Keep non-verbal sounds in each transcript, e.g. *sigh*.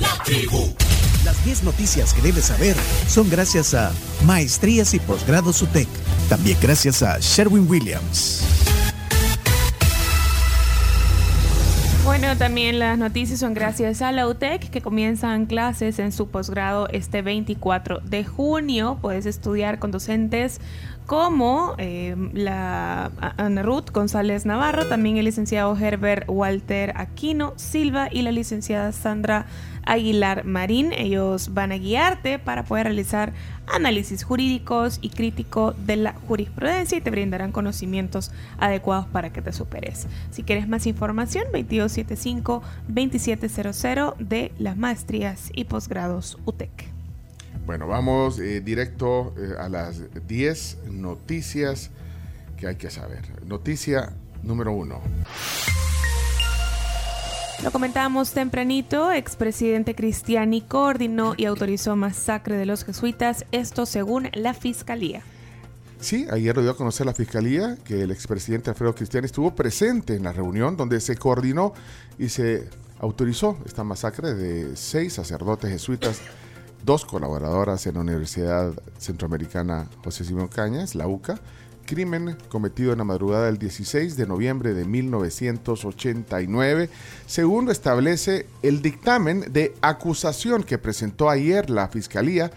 La tribu, Las 10 noticias que debes saber son gracias a Maestrías y Posgrados UTEC. También gracias a Sherwin Williams. Bueno, también las noticias son gracias a la UTEC que comienzan clases en su posgrado este 24 de junio. Puedes estudiar con docentes como eh, la Ana Ruth González Navarro, también el licenciado Herbert Walter Aquino Silva y la licenciada Sandra Aguilar Marín. Ellos van a guiarte para poder realizar análisis jurídicos y crítico de la jurisprudencia y te brindarán conocimientos adecuados para que te superes. Si quieres más información, 2275-2700 de las maestrías y posgrados UTEC. Bueno, vamos eh, directo eh, a las 10 noticias que hay que saber. Noticia número uno. Lo comentábamos tempranito, expresidente Cristiani coordinó y autorizó masacre de los jesuitas, esto según la fiscalía. Sí, ayer lo dio a conocer la fiscalía que el expresidente Alfredo Cristiani estuvo presente en la reunión donde se coordinó y se autorizó esta masacre de seis sacerdotes jesuitas dos colaboradoras en la Universidad Centroamericana José Simón Cañas, la UCA, crimen cometido en la madrugada del 16 de noviembre de 1989, según establece el dictamen de acusación que presentó ayer la Fiscalía.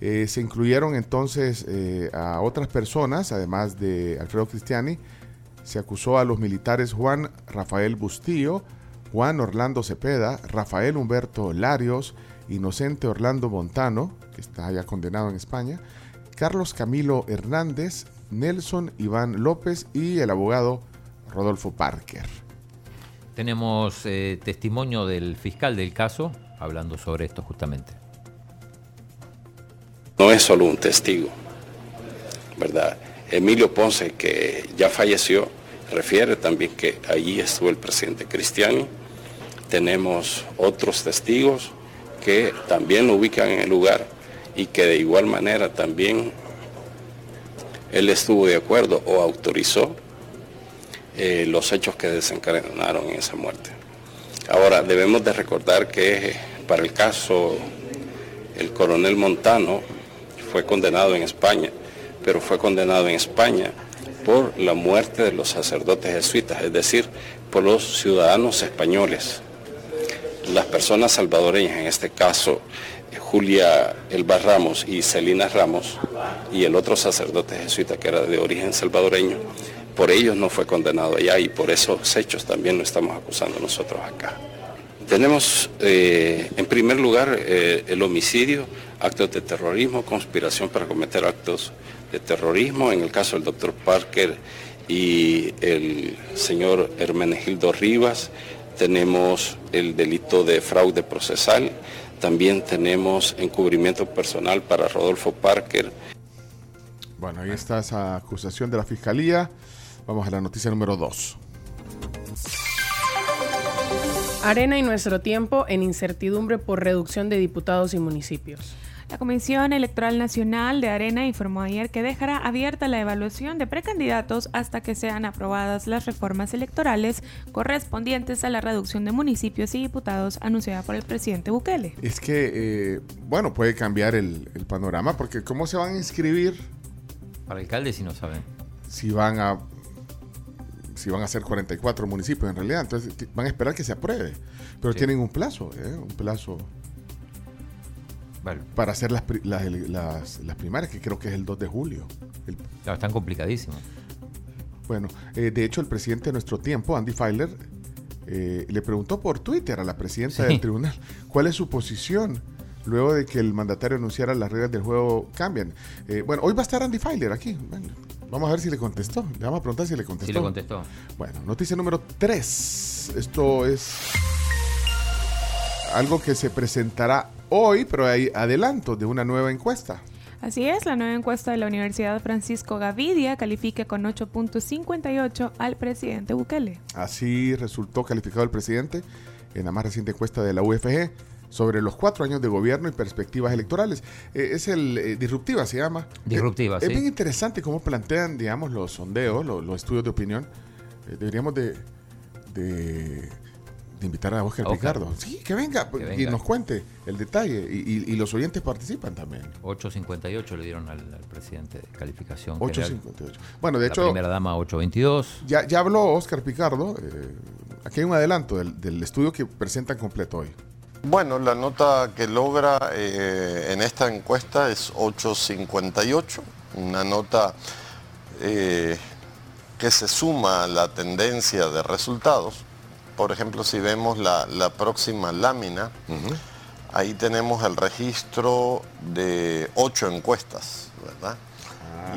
Eh, se incluyeron entonces eh, a otras personas, además de Alfredo Cristiani. Se acusó a los militares Juan Rafael Bustillo, Juan Orlando Cepeda, Rafael Humberto Larios, Inocente Orlando Montano, que está ya condenado en España, Carlos Camilo Hernández, Nelson Iván López y el abogado Rodolfo Parker. Tenemos eh, testimonio del fiscal del caso hablando sobre esto justamente. No es solo un testigo, ¿verdad? Emilio Ponce, que ya falleció, refiere también que allí estuvo el presidente Cristiani. Tenemos otros testigos que también lo ubican en el lugar y que de igual manera también él estuvo de acuerdo o autorizó eh, los hechos que desencadenaron en esa muerte. Ahora, debemos de recordar que para el caso, el coronel Montano fue condenado en España, pero fue condenado en España por la muerte de los sacerdotes jesuitas, es decir, por los ciudadanos españoles las personas salvadoreñas, en este caso Julia Elba Ramos y Celina Ramos, y el otro sacerdote jesuita que era de origen salvadoreño, por ellos no fue condenado allá y por esos hechos también lo estamos acusando nosotros acá. Tenemos eh, en primer lugar eh, el homicidio, actos de terrorismo, conspiración para cometer actos de terrorismo, en el caso del doctor Parker y el señor Hermenegildo Rivas, tenemos el delito de fraude procesal, también tenemos encubrimiento personal para Rodolfo Parker. Bueno, ahí está esa acusación de la Fiscalía. Vamos a la noticia número 2. Arena y nuestro tiempo en incertidumbre por reducción de diputados y municipios. La Comisión Electoral Nacional de Arena informó ayer que dejará abierta la evaluación de precandidatos hasta que sean aprobadas las reformas electorales correspondientes a la reducción de municipios y diputados anunciada por el presidente Bukele. Es que, eh, bueno, puede cambiar el, panorama porque ¿cómo se van a inscribir? Para alcalde si no saben. Si van a si van a ser 44 municipios en realidad, entonces van a esperar que se apruebe. Pero tienen un plazo, ¿eh? un plazo para hacer las, las, primarias, que creo que es el 2 de julio. están complicadísimos. Bueno, eh, de hecho el presidente de nuestro tiempo, Andy Feiler, eh, le preguntó por Twitter a la presidenta del tribunal cuál es su posición luego de que el mandatario anunciara las reglas del juego cambian. Eh, bueno, hoy va a estar Andy Feiler aquí. vamos a ver si le contestó. Le vamos a preguntar si le contestó. Sí le contestó. Bueno, noticia número 3. Esto es algo que se presentará hoy, pero hay adelantos de una nueva encuesta. Así es, la nueva encuesta de la Universidad Francisco Gavidia califica con 8.58 al presidente Bukele. Así resultó calificado el presidente en la más reciente encuesta de la UFG sobre los cuatro años de gobierno y perspectivas electorales. Eh, es el eh, Disruptiva, se llama. Disruptiva, sí. Es bien interesante cómo plantean, digamos, los sondeos, los, estudios de opinión. Eh, deberíamos de, de de invitar a Oscar, Picardo. Sí, que venga, y nos cuente el detalle. Y, los oyentes participan también. 8.58 le dieron al, presidente de calificación. 8.58. Bueno, de hecho. La primera dama 8.22. Ya, ya habló Oscar Picardo. Eh, aquí hay un adelanto del, estudio que presentan completo hoy. Bueno, la nota que logra eh, en esta encuesta es 8.58, una nota eh, que se suma a la tendencia de resultados por ejemplo, si vemos la, próxima lámina, ahí tenemos el registro de ocho encuestas, ¿verdad?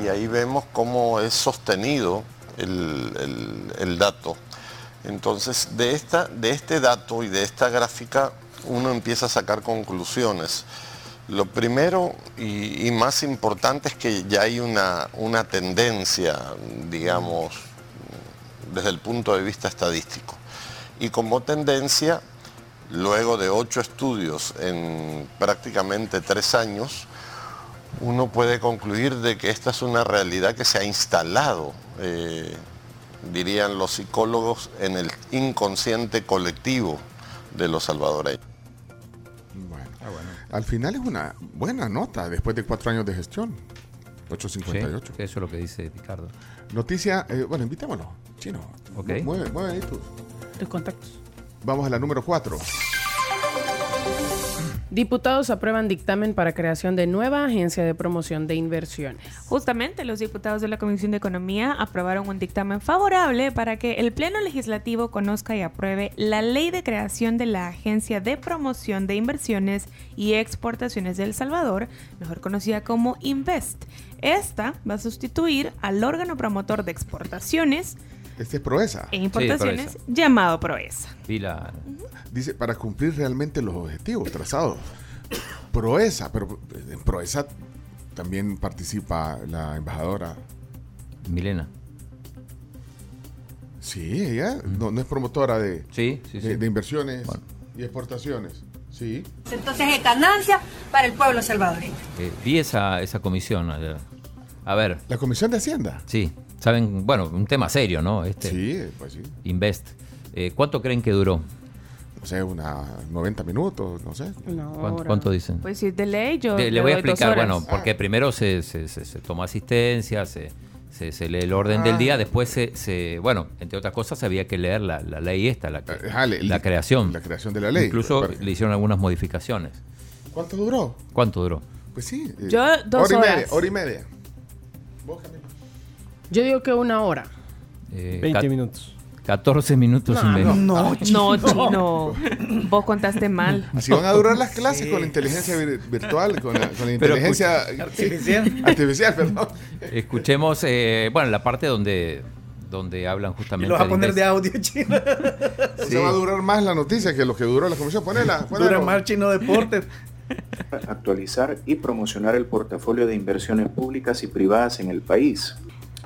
Y ahí vemos cómo es sostenido el, dato. Entonces, de, esta, de este dato y de esta gráfica, uno empieza a sacar conclusiones. Lo primero y, más importante es que ya hay una, una tendencia, digamos, desde el punto de vista estadístico y como tendencia, luego de ocho estudios en prácticamente tres años, uno puede concluir de que esta es una realidad que se ha instalado, eh, dirían los psicólogos, en el inconsciente colectivo de los salvadoreños. Ah, bueno, al final es una buena nota después de cuatro años de gestión. 858. eso es lo que dice Ricardo. Noticia, eh, bueno, invitémoslo, chino. Ok. Mueve, mueve ahí tú contactos. Vamos a la número 4. Diputados aprueban dictamen para creación de nueva agencia de promoción de inversiones. Justamente los diputados de la Comisión de Economía aprobaron un dictamen favorable para que el Pleno Legislativo conozca y apruebe la ley de creación de la Agencia de Promoción de Inversiones y Exportaciones de El Salvador, mejor conocida como Invest. Esta va a sustituir al órgano promotor de exportaciones, este es Proesa. En importaciones, llamado Proesa. Dice, para cumplir realmente los objetivos trazados. *coughs* Proesa, pero en Proesa también participa la embajadora. Milena. Sí, ella no, es promotora de, sí, de, inversiones y exportaciones. Sí. Entonces es ganancia para el pueblo salvadoreño. Eh, vi esa, esa comisión. A ver. ¿La comisión de Hacienda? Sí. Saben, bueno, un tema serio, ¿no? Este, sí, pues sí. Invest. Eh, ¿Cuánto creen que duró? No sé, unas 90 minutos, no sé. ¿Cuánto, dicen? Pues si de ley yo... le voy a explicar, bueno, porque primero se, se, se, toma asistencia, se, se, lee el orden del día, ah. después se, bueno, entre otras cosas había que leer la, ley esta, la, la creación. La creación de la ley. Incluso le hicieron algunas modificaciones. ¿Cuánto duró? ¿Cuánto duró? Pues sí. Eh, yo dos hora horas. Y media, hora y media. Yo digo que una hora. 20 eh, minutos. 14 minutos no, y medio. No, no, chino. Vos contaste mal. Así van a durar las clases con la inteligencia virtual, con la, inteligencia artificial. artificial perdón. Escuchemos, eh, bueno, la parte donde donde hablan justamente. Y lo vas a poner de audio chino. Se va a durar más la noticia que lo que duró la comisión. Ponela. Dura más chino deportes. Actualizar y promocionar el portafolio de inversiones públicas y privadas en el país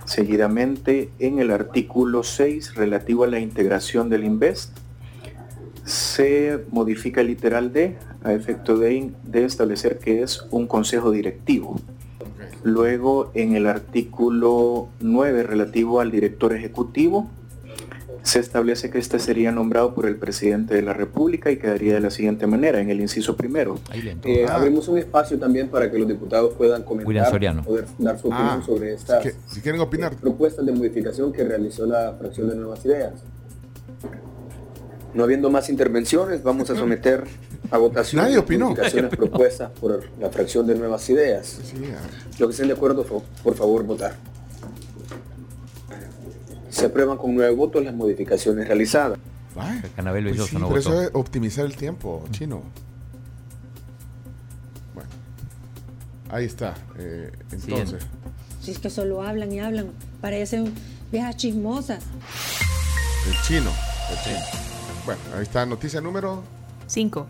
Seguidamente, en el artículo 6 relativo a la integración del INVEST, se modifica el literal D a efecto de, de establecer que es un consejo directivo. Luego, en el artículo 9 relativo al director ejecutivo, se establece que este sería nombrado por el presidente de la República y quedaría de la siguiente manera, en el inciso primero. Eh, abrimos un espacio también para que los diputados puedan comentar, poder dar su opinión ah, sobre estas si quieren opinar. propuestas de modificación que realizó la fracción de Nuevas Ideas. No habiendo más intervenciones, vamos a someter a votación las modificaciones propuestas por la fracción de Nuevas Ideas. Los que estén de acuerdo, por favor, votar. Se aprueban con nueve votos las modificaciones realizadas. Canabel pues pero eso es optimizar el tiempo, chino. Bueno, ahí está. Eh, entonces. Si es que solo hablan y hablan, parecen viejas chismosas. El chino, el chino. Bueno, ahí está, noticia número 5.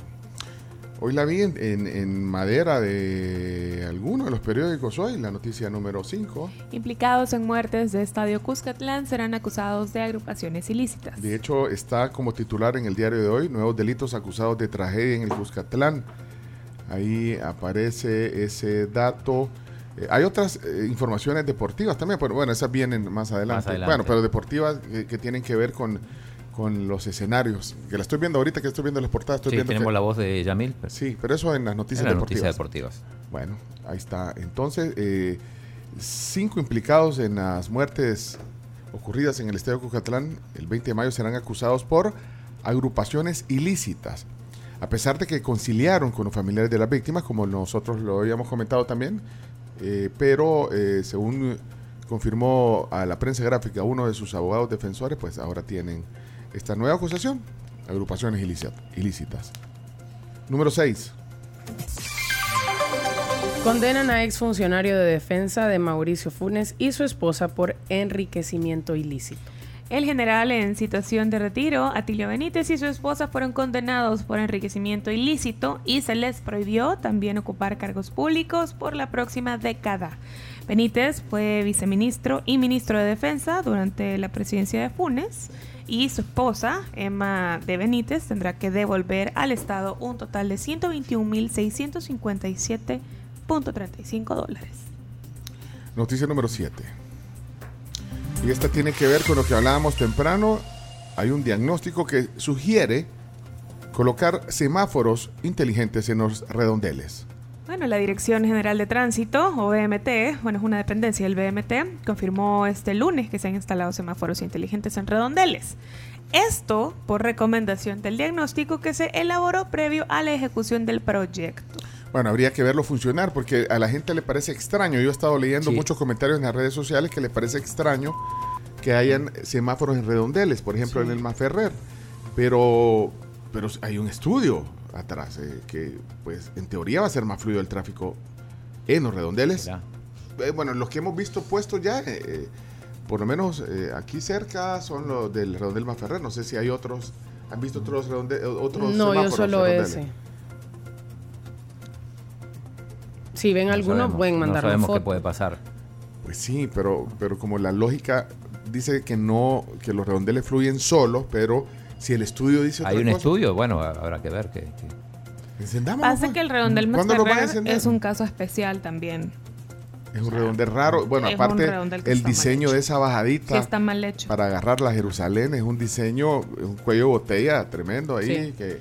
Hoy la vi en, madera de alguno de los periódicos hoy, la noticia número 5. Implicados en muertes de Estadio Cuscatlán serán acusados de agrupaciones ilícitas. De hecho, está como titular en el diario de hoy, nuevos delitos acusados de tragedia en el Cuscatlán. Ahí aparece ese dato. Eh, hay otras eh, informaciones deportivas también, pero bueno, esas vienen más adelante. Bueno, pero deportivas que tienen que ver con con los escenarios. Que la estoy viendo ahorita, que estoy viendo las portadas. Estoy sí, viendo tenemos la voz de Yamil. Sí, pero eso en las noticias, en deportivas. noticias deportivas. Bueno, ahí está. Entonces, eh, cinco implicados en las muertes ocurridas en el Estadio Cucatlán el 20 de mayo serán acusados por agrupaciones ilícitas. A pesar de que conciliaron con los familiares de las víctimas, como nosotros lo habíamos comentado también, eh, pero eh, según confirmó a la prensa gráfica uno de sus abogados defensores, pues ahora tienen esta nueva acusación, agrupaciones ilícitas. Número 6. Condenan a exfuncionario de defensa de Mauricio Funes y su esposa por enriquecimiento ilícito. El general en situación de retiro, Atilio Benítez y su esposa fueron condenados por enriquecimiento ilícito y se les prohibió también ocupar cargos públicos por la próxima década. Benítez fue viceministro y ministro de Defensa durante la presidencia de Funes y su esposa, Emma de Benítez, tendrá que devolver al Estado un total de 121.657 .35 dólares. Noticia número 7. Y esta tiene que ver con lo que hablábamos temprano. Hay un diagnóstico que sugiere colocar semáforos inteligentes en los redondeles. Bueno, la Dirección General de Tránsito, o BMT, bueno, es una dependencia del BMT, confirmó este lunes que se han instalado semáforos inteligentes en redondeles. Esto por recomendación del diagnóstico que se elaboró previo a la ejecución del proyecto. Bueno, habría que verlo funcionar porque a la gente le parece extraño. Yo he estado leyendo muchos comentarios en las redes sociales que le parece extraño que hayan semáforos en redondeles, por ejemplo en el Maferrer. Pero, pero hay un estudio atrás eh, que, pues, en teoría va a ser más fluido el tráfico en los redondeles. Eh, bueno, los que hemos visto puestos ya, eh, por lo menos aquí cerca, son los del redondel Maferrer. No sé si hay otros. ¿Han visto otros redondeles? Otros no, yo solo ese. Si ven alguno, pueden mandar no sabemos qué puede pasar. Pues sí, pero, pero como la lógica dice que no, que los redondeles fluyen solos, pero si el estudio dice Hay un estudio, bueno, habrá que ver que... Pasa pues. que el redondel es un caso especial también. Es un redondel raro. Bueno, aparte, el diseño de esa bajadita. está mal hecho. Para agarrar la Jerusalén es un diseño, un cuello de botella tremendo ahí. que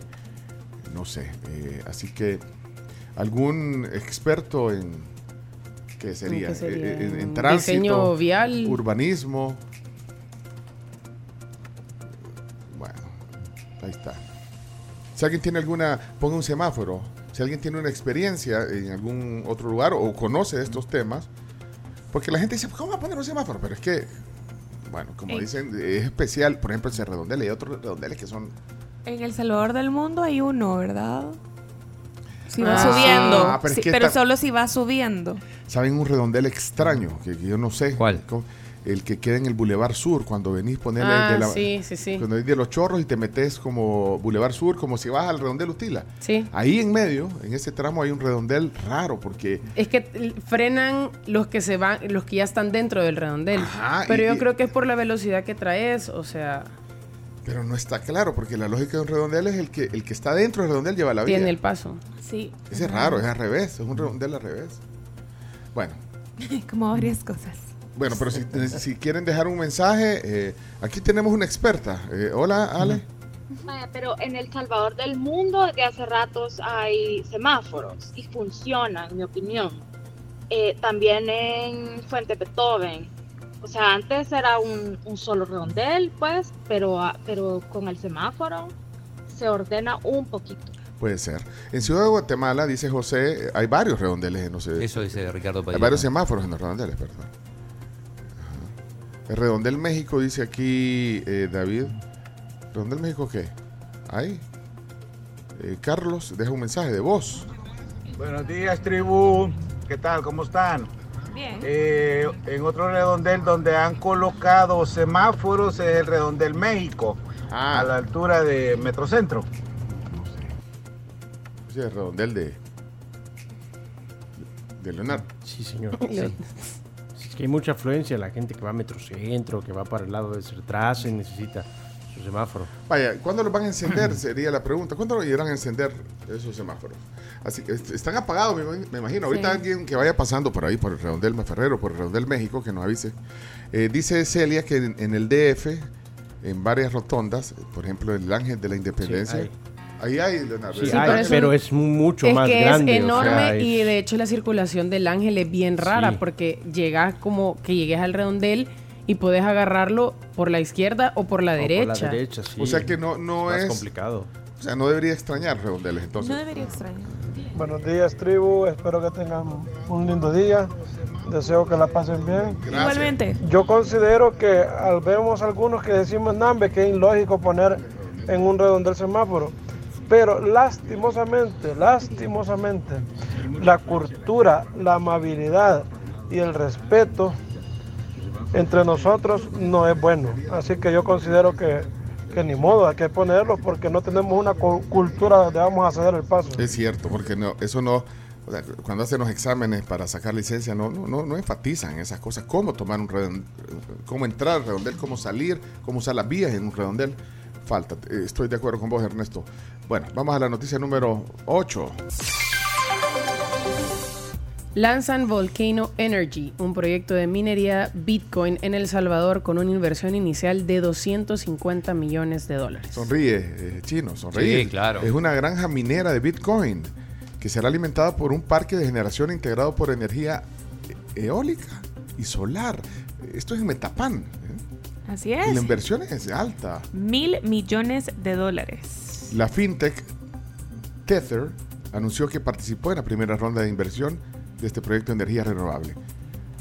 No sé. Eh, así que algún experto en qué sería, eh, En, tránsito, vial, urbanismo. Ahí está. Si alguien tiene alguna, ponga un semáforo. Si alguien tiene una experiencia en algún otro lugar o conoce estos temas, porque la gente dice, ¿cómo va a poner un semáforo? Pero es que, bueno, como dicen, es especial. Por ejemplo, en redondel hay otros redondeles que son... En El Salvador del Mundo hay uno, ¿verdad? Si va ah, subiendo. pero, solo si va subiendo. ¿Saben un redondel extraño? Que, yo no sé. ¿Cuál? El que queda en el Boulevard Sur, cuando venís ponerle ah, de la, sí, sí, sí. Cuando venís de los chorros y te metes como Boulevard Sur, como si vas al redondel Utila. Sí. Ahí en medio, en ese tramo, hay un redondel raro porque. Es que frenan los que se van, los que ya están dentro del redondel. pero yo creo que es por la velocidad que traes, o sea. Pero no está claro, porque la lógica de un redondel es el que el que está dentro del redondel lleva la vía. Tiene el paso. Sí. Ese es raro, es al revés, es un redondel al revés. Bueno. *laughs* Como varias cosas. Bueno, pero si, quieren dejar un mensaje, eh, aquí tenemos una experta. Eh, hola, Ale. Pero en El Salvador del mundo de hace ratos hay semáforos y funcionan, en mi opinión. Eh, también en Fuente Beethoven o sea, antes era un, solo redondel, pues, pero, ah, pero con el semáforo se ordena un poquito. Puede ser. En Ciudad de Guatemala, dice José, hay varios redondeles, no sé. Eso dice Ricardo Hay varios semáforos en los redondeles, perdón. El redondel México, dice aquí eh, David. ¿Redondel México qué? ¿Hay? Eh, Carlos, deja un mensaje de voz. Buenos días, tribu. ¿Qué tal? ¿Cómo están? Eh, en otro redondel donde han colocado semáforos es el redondel México, ah. a la altura de Metrocentro. Sí, el redondel de, de Leonardo. Sí, señor. *laughs* Es que hay mucha afluencia, la gente que va a Metrocentro, que va para el lado de Sertrace, necesita su semáforo. Vaya, ¿cuándo los van a encender? *clears throat* Sería la pregunta. ¿Cuándo lo irán a encender esos semáforos? Así que están apagados, me, imagino. Ahorita alguien que vaya pasando por ahí, por el Redondel Ferrero, por el Redondel México, que nos avise. Eh, dice Celia que en, el DF en varias rotondas, por ejemplo, el Ángel de la Independencia. Ahí hay, Sí, pero, es mucho más grande. Es enorme y de hecho la circulación del ángel es bien rara porque llegas como que llegues al redondel y puedes agarrarlo por la izquierda o por la derecha. Por la derecha sí. O sea que no, no es, complicado. O sea, no debería extrañar redondeles entonces. No debería extrañar. Buenos días, tribu. Espero que tengan un lindo día. Deseo que la pasen bien. Igualmente. Yo considero que al vemos algunos que decimos Nambe que es ilógico poner en un redondel semáforo. Pero lastimosamente, lastimosamente, la cultura, la amabilidad y el respeto entre nosotros no es bueno. Así que yo considero que, que ni modo, hay que ponerlo porque no tenemos una cultura donde vamos a ceder el paso. Es cierto, porque no, eso no cuando hacen los exámenes para sacar licencia no, no, no, enfatizan esas cosas, cómo tomar un redondel, cómo entrar al redondel, cómo salir, cómo usar las vías en un redondel. Falta, eh, estoy de acuerdo con vos Ernesto. Bueno, vamos a la noticia número 8. Lanzan Volcano Energy, un proyecto de minería Bitcoin en El Salvador con una inversión inicial de 250 millones de dólares. Sonríe, eh, chino, sonríe. Sí, claro. Es una granja minera de Bitcoin que será alimentada por un parque de generación integrado por energía eólica y solar. Esto es en Metapán. Así es. Y la inversión es alta. Mil millones de dólares. La fintech Tether anunció que participó en la primera ronda de inversión de este proyecto de energía renovable.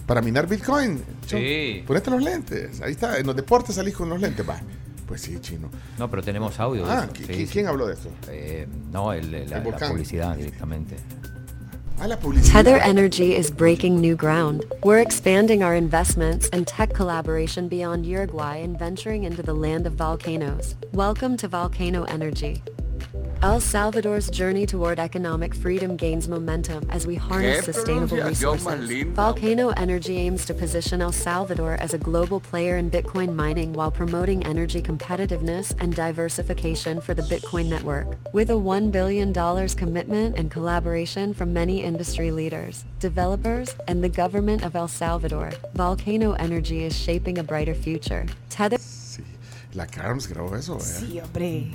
Para minar Bitcoin. Sí. Ponete los lentes. Ahí está. En los deportes salís con los lentes. Va. Pues sí, chino. No, pero tenemos audio. Ah, ¿quién, habló de esto? Eh, no, el, la, la, publicidad directamente. Tether Energy is breaking new ground. We're expanding our investments and tech collaboration beyond Uruguay and venturing into the land of volcanoes. Welcome to Volcano Energy. El Salvador's journey toward economic freedom gains momentum as we harness sustainable resources. Volcano Energy aims to position El Salvador as a global player in Bitcoin mining while promoting energy competitiveness and diversification for the Bitcoin network. With a $1 billion commitment and collaboration from many industry leaders, developers, and the government of El Salvador, Volcano Energy is shaping a brighter future. Tether La Carms grabó eso, ¿eh? Sí, hombre.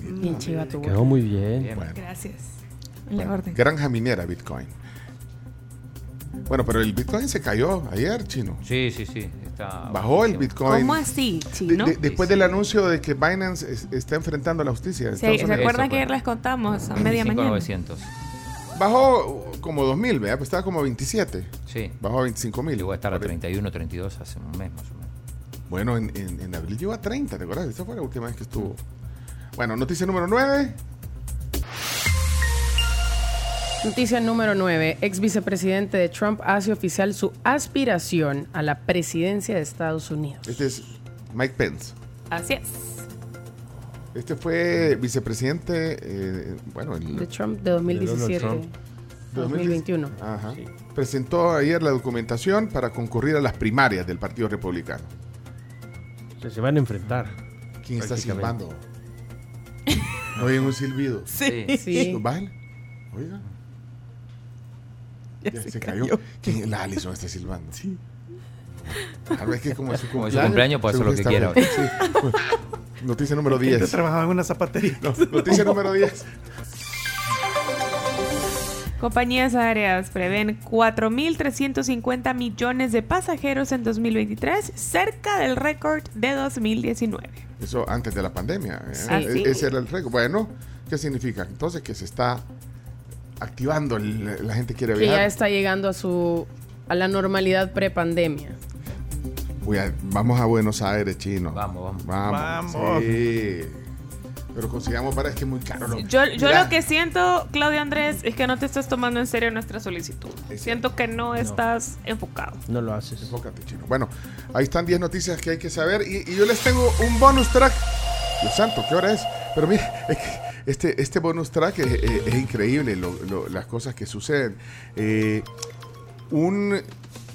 Bien chiva tu Quedó muy bien. Gracias. granja minera Bitcoin. Bueno, pero el Bitcoin se cayó ayer, chino. Sí, sí, sí. Bajó el Bitcoin. ¿Cómo así, chino? después del anuncio de que Binance está enfrentando a la justicia. Sí, ¿se acuerdan que ayer les contamos a media mañana? 900. Bajó como 2.000, ¿verdad? Pues estaba como 27. Sí. Bajó a 25.000. Llegó a estar a 31, 32 hace un mes más o menos. Bueno, en, en, abril llegó a 30, ¿te acuerdas? Esta fue la última vez que estuvo. Bueno, noticia número 9. Noticia número 9. Ex vicepresidente de Trump hace oficial su aspiración a la presidencia de Estados Unidos. Este es Mike Pence. Así es. Este fue vicepresidente, eh, bueno, de Trump de 2017. 2021. Ajá. Presentó ayer la documentación para concurrir a las primarias del Partido Republicano se van a enfrentar. ¿Quién está silbando? ¿Oyen un silbido? *laughs* Sí. sí. Bájale. Oiga. Ya, se, cayó. ¿Quién? La Alison está silbando. Sí. A ver, que como es su cumpleaños. Como su cumpleaños puede hacer lo que quiera. Sí. Noticia número 10. Yo trabajaba en una zapatería. noticia número 10. Compañías aéreas prevén 4.350 millones de pasajeros en 2023, cerca del récord de 2019. Eso antes de la pandemia. ¿eh? E-, ese era el récord. Bueno, ¿qué significa? Entonces que se está activando, la gente quiere viajar. Que ya está llegando a su a la normalidad pre-pandemia. Vamos a Buenos Aires, chino. Vamos, vamos. Vamos. Sí. Pero consigamos para es que es muy caro. yo yo lo que siento, Claudio Andrés, es que no te estás tomando en serio nuestra solicitud. siento que no, estás enfocado. No lo haces. Enfócate, chino. Bueno, ahí están 10 noticias que hay que saber. Y, yo les tengo un bonus track. Dios santo, ¿qué hora es? Pero mire, *laughs* este, este bonus track es, increíble, las cosas que suceden. Eh, un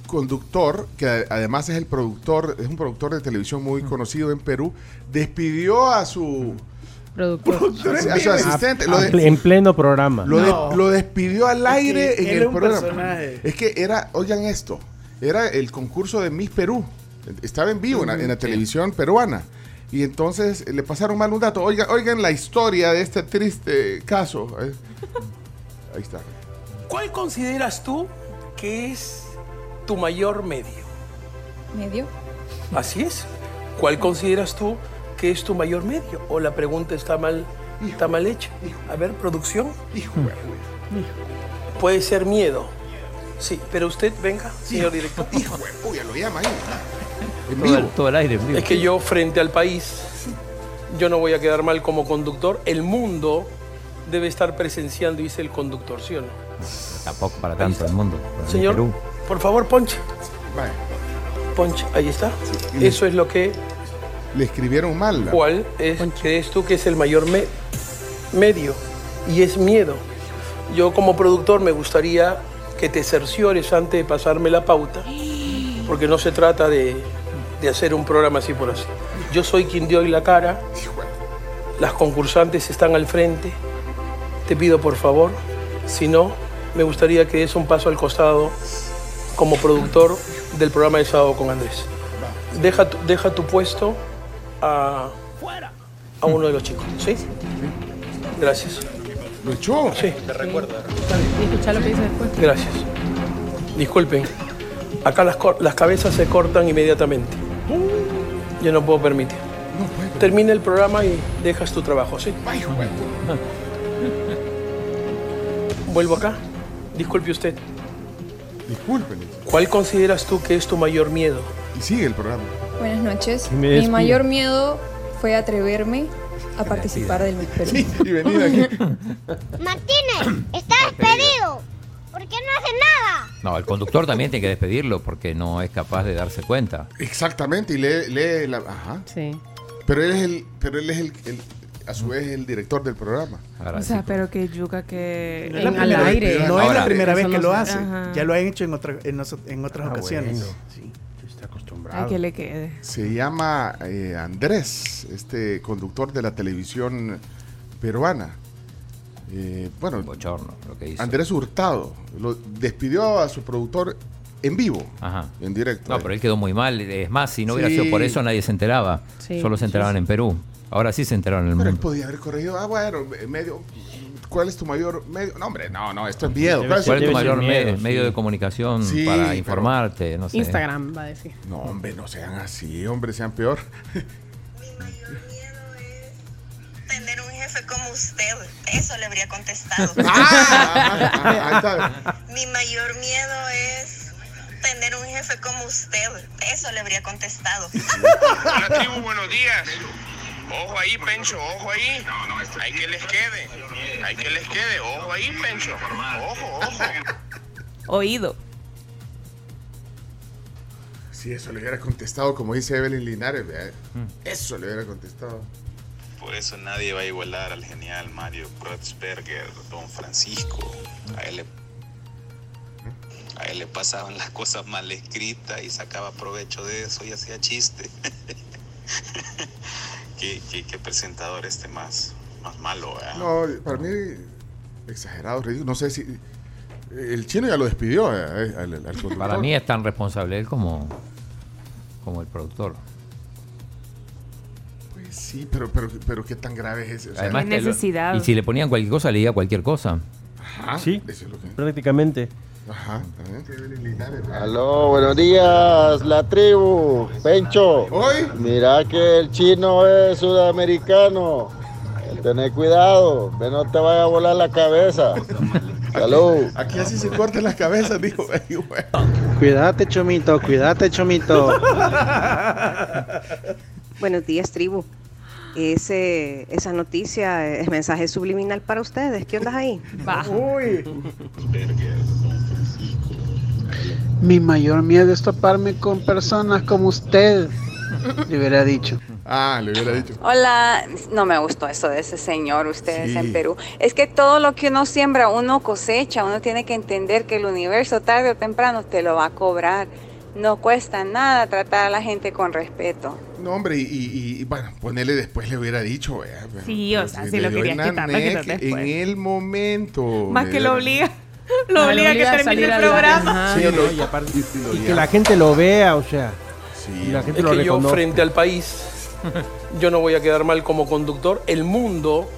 conductor, que además es el productor, es un productor de televisión muy conocido en Perú, despidió a su a su asistente. en pleno programa. Lo, despidió al aire en el programa. Es que era, oigan esto, era el concurso de Miss Perú. Estaba en vivo en, la, televisión peruana. Y entonces le pasaron mal un dato. Oigan, oigan la historia de este triste caso. Ahí está. ¿Cuál consideras tú que es tu mayor medio? ¿Medio? Así es. ¿Cuál consideras tú que es tu mayor medio? ¿O la pregunta está mal, está mal hecha? A ver, producción. Hijo, Puede ser miedo. Sí, pero usted venga, señor director. Hijo, ya lo llama ahí. En vivo. Todo, el aire. En vivo. Es que yo frente al país, yo no voy a quedar mal como conductor. El mundo debe estar presenciando, dice el conductor, ¿sí o no? Tampoco para tanto el mundo. Señor, por favor, ponche. Vale. Ponche, ahí está. Eso es lo que... Le escribieron mal. ¿Cuál es, crees tú que es el mayor me- medio? Y es miedo. Yo como productor me gustaría que te cerciores antes de pasarme la pauta, porque no se trata de, de hacer un programa así por así. Yo soy quien dio hoy la cara, las concursantes están al frente, te pido por favor, si no, me gustaría que des un paso al costado como productor del programa de sábado con Andrés. Deja tu, deja tu puesto a, a uno de los chicos, ¿sí? Gracias. ¿Lo echó? Sí. Y escuchar lo que dice después. Gracias. Disculpen, acá las, las cabezas se cortan inmediatamente. Yo no puedo permitir. Termina el programa y dejas tu trabajo, ¿sí? *laughs* Vuelvo acá. Disculpe usted. Discúlpenle. ¿Cuál consideras tú que es tu mayor miedo? Y sigue el programa. Buenas noches. Mi despido. mayor miedo fue atreverme a participar del Miss Perú. y venir aquí. *laughs* Martínez, está despedido. ¿Por qué no hace nada? No, el conductor también tiene que despedirlo porque no es capaz de darse cuenta. Exactamente, y lee, lee la. Ajá. Sí. Pero él es el. Pero él es el, el- a su vez el director del programa. O sea, pero que yuca que... No es la primera, vez, no es la primera vez que lo hace. Ajá. Ya lo han hecho en, otra, en, en otras Ah, ocasiones. bueno. Sí. Está acostumbrado. Ay, que le quede. Se llama eh, Andrés, este conductor de la televisión peruana. Eh, bueno, Bochorno, lo que hizo. Andrés Hurtado lo despidió a su productor en vivo, Ajá. en directo. No, pero él quedó muy mal. Es más, si no hubiera Sí. sido por eso, nadie se enteraba. Sí, Solo se enteraban sí. en Perú. Ahora sí se enteraron en el Pero él mundo. podía haber corregido. Ah, bueno, medio. ¿Cuál es tu mayor medio? No, hombre, no, no, esto es miedo. ¿Cuál es tu Debe mayor ser me- miedo, medio sí. de comunicación Sí, para pero- informarte? No sé. Instagram va a decir. No, hombre, no sean así, hombre, sean peor. Tener un jefe como usted, eso le habría contestado. Ah, Mi mayor miedo es tener un jefe como usted, eso le habría contestado. *laughs* Hola tribu, buenos días. Ojo ahí, Pencho, ojo ahí. Hay que les quede. Hay que les quede. Ojo ahí, Pencho. Ojo, ojo. *laughs* Oído. Si eso le hubiera contestado, como dice Evelyn Linares, vea, Mm. eso le hubiera contestado. Por eso nadie va a igualar al genial Mario Kreuzberger, Don Francisco. A él, le, a él le pasaban las cosas mal escritas y sacaba provecho de eso y hacía chiste. *laughs* ¿Qué, qué, qué presentador este más, más malo, ¿verdad? No, para mí, exagerado, ridículo. No sé si. El chino ya lo despidió eh, al, al. Para mí es tan responsable él como, como el productor. Pues sí, pero, pero, pero qué tan grave es eso. Sea, Además, lo- y si le ponían cualquier cosa, leía cualquier cosa. Ajá, Sí, eso es lo que- prácticamente. Ajá. Aló, buenos días, la tribu. Pencho. Mira que el chino es sudamericano. Tener cuidado, que no te vaya a volar la cabeza. Salud. Aquí así se cortan las cabezas, dijo. *laughs* Cuídate, Chomito, cuídate, Chomito. Buenos días, tribu. Ese, esa noticia es mensaje subliminal para ustedes. ¿Qué onda ahí? Uy. Mi mayor miedo es toparme con personas como usted, le hubiera dicho. Ah, le hubiera dicho. Hola, no me gustó eso de ese señor, ustedes Sí. en Perú. Es que todo lo que uno siembra, uno cosecha, uno tiene que entender que el universo tarde o temprano te lo va a cobrar. No cuesta nada tratar a la gente con respeto. No, hombre, y, y- y, bueno, ponele después le hubiera dicho, Sí, o sea, se si lo dio quería en quitar. En el momento. Más que lo obliga. *laughs* Lo obliga a que termine el programa. Sí, lo- y, aparte- y lo y que la gente lo vea, o sea. y la gente Es lo que yo frente al país, *laughs* Yo no voy a quedar mal como conductor. El mundo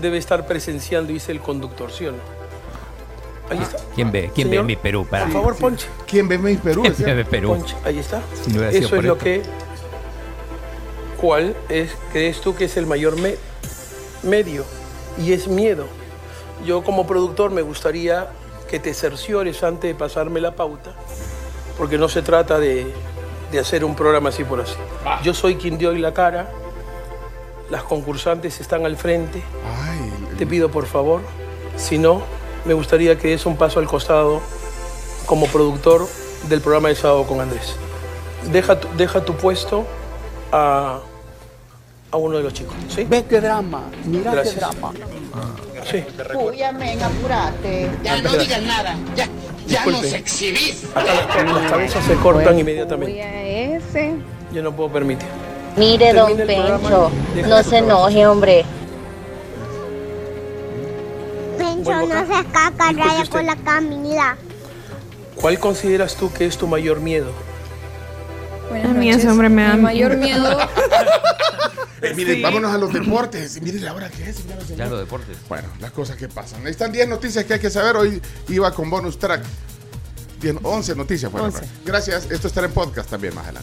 debe estar presenciando, dice el conductor, ¿sí o no? Ahí está. ¿Quién ve? ¿Quién ve mi Perú? Para por favor, Ponche. ¿Quién ve mi Perú? ¿Quién ve Perú? Ponche, ahí está. Eso es lo que. ¿Cuál es, crees tú que es el mayor medio? Y es miedo. Yo como productor me gustaría que te cerciores antes de pasarme la pauta, porque no se trata de, de hacer un programa así por así. Yo soy quien dio hoy la cara, las concursantes están al frente. Te pido por favor, si no, me gustaría que des un paso al costado como productor del programa de sábado con Andrés. Deja tu, deja tu puesto a, a uno de los chicos. ¿sí? Ve qué drama, mira qué drama. Sí. Uy, amén, apurate. Ya no digas nada. Ya, ya nos exhibís. Acá las cabezas se cortan inmediatamente. Voy a ese. Yo no puedo permitir. Mire, don Pencho, no se enoje, hombre. Pencho, no se caca, raya con la Camila. ¿Cuál consideras tú que es tu mayor miedo? A mí ese hombre me da Mi mayor miedo. *laughs* Eh, miren, vámonos a los deportes. Miren la hora que es. Ya los deportes. Bueno, las cosas que pasan. Ahí están 10 noticias que hay que saber. Hoy iba con bonus track. 10, 11 noticias. Bueno, 11. Gracias. Esto estará en podcast también más adelante.